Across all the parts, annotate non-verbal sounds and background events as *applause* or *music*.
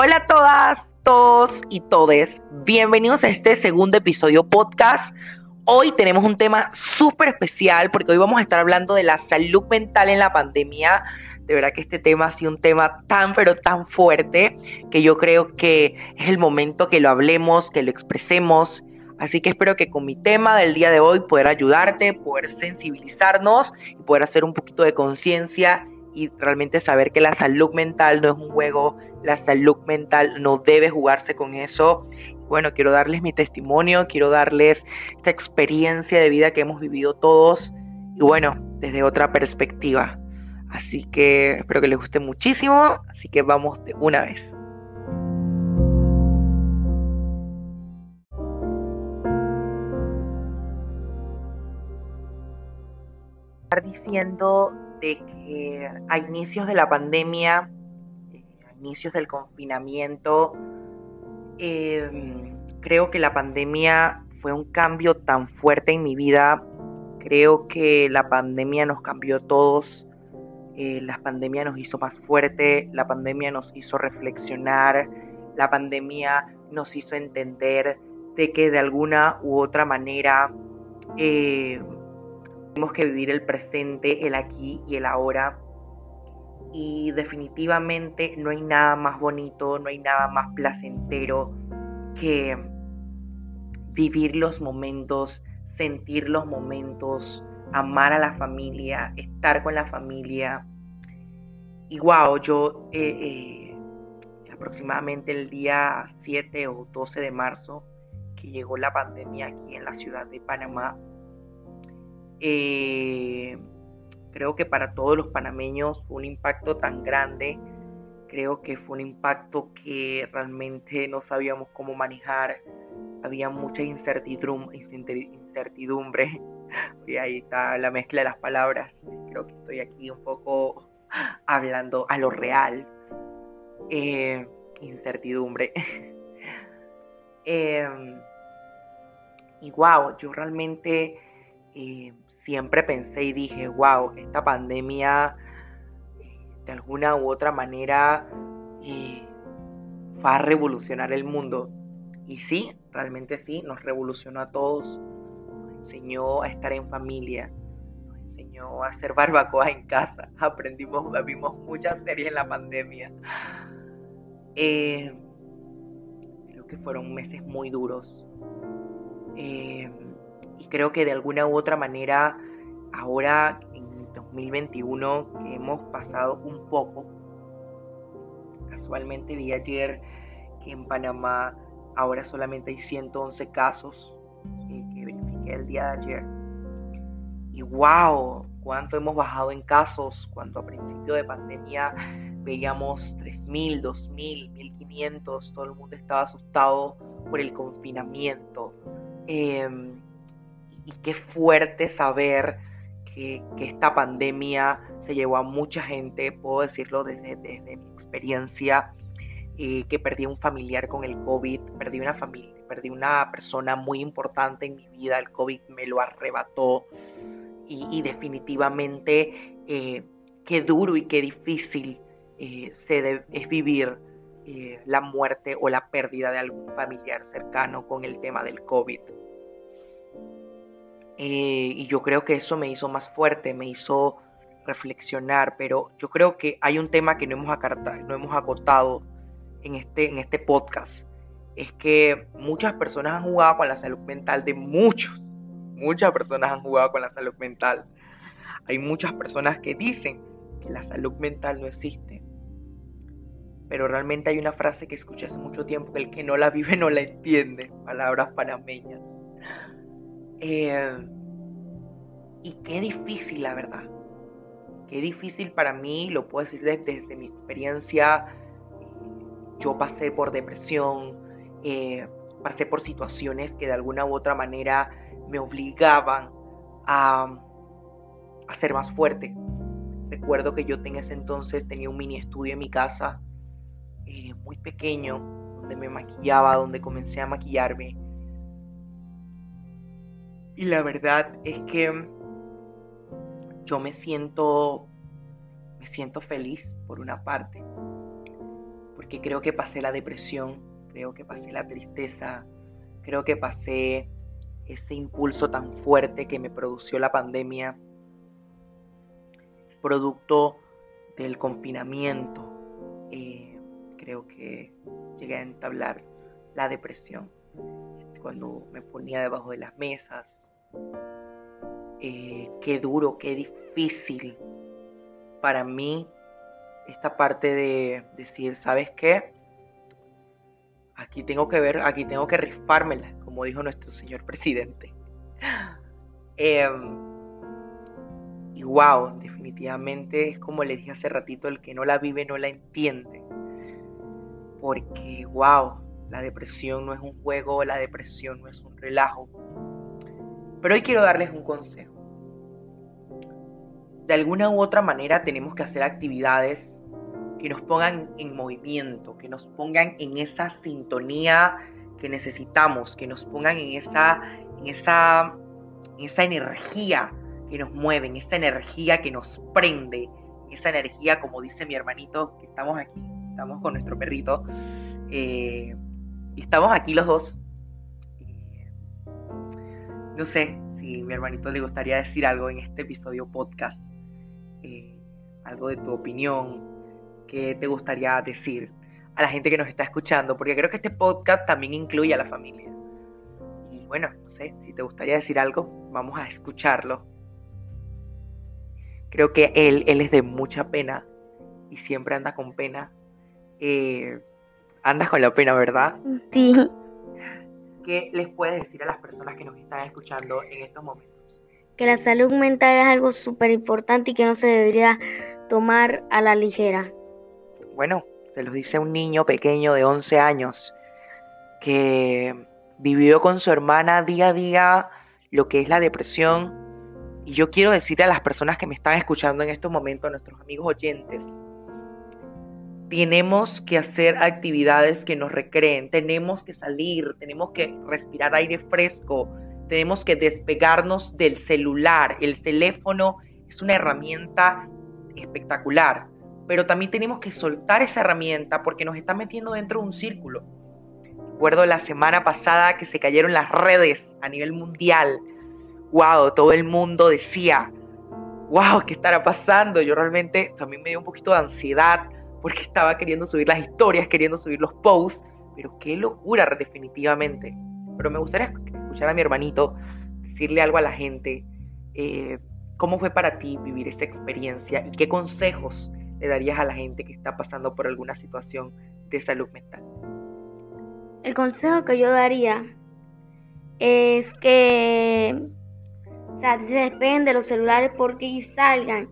Hola a todas, todos y todes. Bienvenidos a este segundo episodio podcast. Hoy tenemos un tema súper especial porque hoy vamos a estar hablando de la salud mental en la pandemia. De verdad que este tema ha sido un tema tan pero tan fuerte que yo creo que es el momento que lo hablemos, que lo expresemos. Así que espero que con mi tema del día de hoy poder ayudarte, poder sensibilizarnos y poder hacer un poquito de conciencia y realmente saber que la salud mental no es un juego, la salud mental no debe jugarse con eso. Bueno, quiero darles mi testimonio, quiero darles esta experiencia de vida que hemos vivido todos y bueno, desde otra perspectiva. Así que espero que les guste muchísimo, así que vamos de una vez. diciendo de que a inicios de la pandemia, eh, a inicios del confinamiento, em, creo que la pandemia fue un cambio tan fuerte en mi vida. Creo que la pandemia nos cambió a todos. Eh, la pandemia nos hizo más fuerte, la pandemia nos hizo reflexionar, la pandemia nos hizo entender de que de alguna u otra manera eh, tenemos que vivir el presente, el aquí y el ahora. Y definitivamente no hay nada más bonito, no hay nada más placentero que vivir los momentos, sentir los momentos, amar a la familia, estar con la familia. Y wow, yo eh, eh, aproximadamente el día 7 o 12 de marzo, que llegó la pandemia aquí en la ciudad de Panamá, eh, creo que para todos los panameños fue un impacto tan grande. Creo que fue un impacto que realmente no sabíamos cómo manejar. Había mucha incertidumbre. *laughs* Y ahí está la mezcla de las palabras. Creo que estoy aquí un poco *laughs* hablando a lo real. Eh, incertidumbre. *laughs* Em, y wow, yo realmente siempre pensé y dije, wow, esta pandemia eh, de alguna u otra manera eh, va a revolucionar el mundo. Y sí, realmente sí, nos revolucionó a todos. Nos enseñó a estar en familia, nos enseñó a hacer barbacoa en casa. *laughs* Aprendimos, vimos muchas series en la pandemia. Eh, creo que fueron meses muy duros y creo que de alguna u otra manera, ahora en 2021, que hemos pasado un poco, casualmente vi ayer que en Panamá ahora solamente hay 111 casos eh, que verifiqué el día de ayer. Y wow, cuánto hemos bajado en casos, cuando a principio de pandemia veíamos 3.000, 2.000, 1.500, todo el mundo estaba asustado por el confinamiento. Em, y qué fuerte saber que, esta pandemia se llevó a mucha gente, puedo decirlo desde, mi experiencia, eh, que perdí un familiar con el COVID, perdí una familia, perdí una persona muy importante en mi vida, el COVID me lo arrebató y, definitivamente eh, qué duro y qué difícil eh, se es vivir la muerte o la pérdida de algún familiar cercano con el tema del COVID. Eh, y yo creo que eso me hizo más fuerte, me hizo reflexionar, pero yo creo que hay un tema que no hemos, acartado, no hemos acotado en este, en este podcast. Es que muchas personas han jugado con la salud mental de muchos. Muchas personas han jugado con la salud mental. Hay muchas personas que dicen que la salud mental no existe. Pero realmente hay una frase que escuché hace mucho tiempo que el que no la vive no la entiende. Palabras panameñas. Eh, y qué difícil, la verdad. Qué difícil para mí, lo puedo decir desde, mi experiencia. Yo pasé por depresión, eh, pasé por situaciones que de alguna u otra manera me obligaban a, ser más fuerte. Recuerdo que yo en ese entonces tenía un mini estudio en mi casa, eh, muy pequeño, donde me maquillaba, donde comencé a maquillarme y la verdad es que yo me siento, me siento feliz por una parte, porque creo que pasé la depresión, creo que pasé la tristeza, creo que pasé ese impulso tan fuerte que me produjo la pandemia, producto del confinamiento. Eh, creo que llegué a entablar la depresión cuando me ponía debajo de las mesas. Eh, qué duro, qué difícil para mí esta parte de decir, ¿sabes qué? Aquí tengo que ver, aquí tengo que rifármela, como dijo nuestro señor presidente. *gasps* Em, y wow, definitivamente es como le dije hace ratito, el que no la vive no la entiende. Porque wow, la depresión no es un juego, la depresión no es un relajo. Pero hoy quiero darles un consejo. De alguna u otra manera tenemos que hacer actividades que nos pongan en movimiento, que nos pongan en esa sintonía que necesitamos, que nos pongan en esa, esa, esa energía que nos mueve, en esa energía que nos prende, esa energía, como dice mi hermanito, que estamos aquí, estamos con nuestro perrito, eh, estamos aquí los dos. No sé si mi hermanito le gustaría decir algo en este episodio podcast, eh, algo de tu opinión, ¿Qué te gustaría decir a la gente que nos está escuchando? Porque creo que este podcast también incluye a la familia. Y bueno, no sé, si te gustaría decir algo, vamos a escucharlo. Creo que él, él es de mucha pena y siempre anda con pena. Eh, andas con la pena, ¿verdad? Sí. ¿Qué les puedes decir a las personas que nos están escuchando en estos momentos? Que la salud mental es algo súper importante y que no se debería tomar a la ligera bueno, se los dice un niño pequeño de 11 años que vivió con su hermana día a día lo que es la depresión. Y yo quiero decirle a las personas que me están escuchando en estos momentos, a nuestros amigos oyentes, tenemos que hacer actividades que nos recreen, tenemos que salir, tenemos que respirar aire fresco, tenemos que despegarnos del celular. El teléfono es una herramienta espectacular, pero también tenemos que soltar esa herramienta porque nos está metiendo dentro de un círculo. Recuerdo la semana pasada que se cayeron las redes a nivel mundial. Wow, todo el mundo decía, wow, ¿qué estará pasando? Yo realmente también me dio un poquito de ansiedad porque estaba queriendo subir las historias, queriendo subir los posts, pero qué locura definitivamente. Pero me gustaría escuchar a mi hermanito decirle algo a la gente. Eh, ¿Cómo fue para ti vivir esta experiencia y qué consejos le darías a la gente que está pasando por alguna situación de salud mental? El consejo que yo daría es que se despeguen de los celulares porque salgan,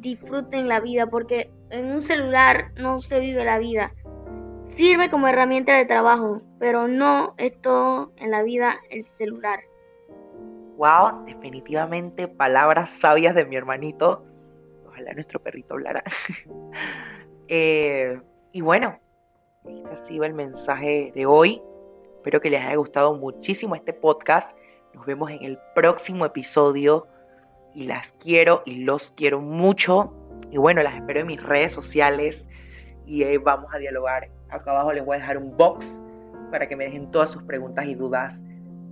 disfruten la vida, porque en un celular no se vive la vida. Sirve como herramienta de trabajo, pero no es todo en la vida el celular. Wow, definitivamente palabras sabias de mi hermanito ojalá nuestro perrito hablara. *laughs* Eh, y bueno, este ha sido el mensaje de hoy. Espero que les haya gustado muchísimo este podcast. Nos vemos en el próximo episodio. Y las quiero y los quiero mucho. Y bueno, las espero en mis redes sociales. Y vamos a dialogar. Acá abajo les voy a dejar un box para que me dejen todas sus preguntas y dudas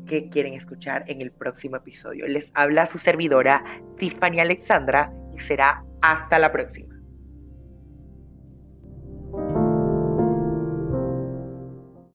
que quieren escuchar en el próximo episodio. Les habla su servidora Tiffany Alexandra y será hasta la próxima.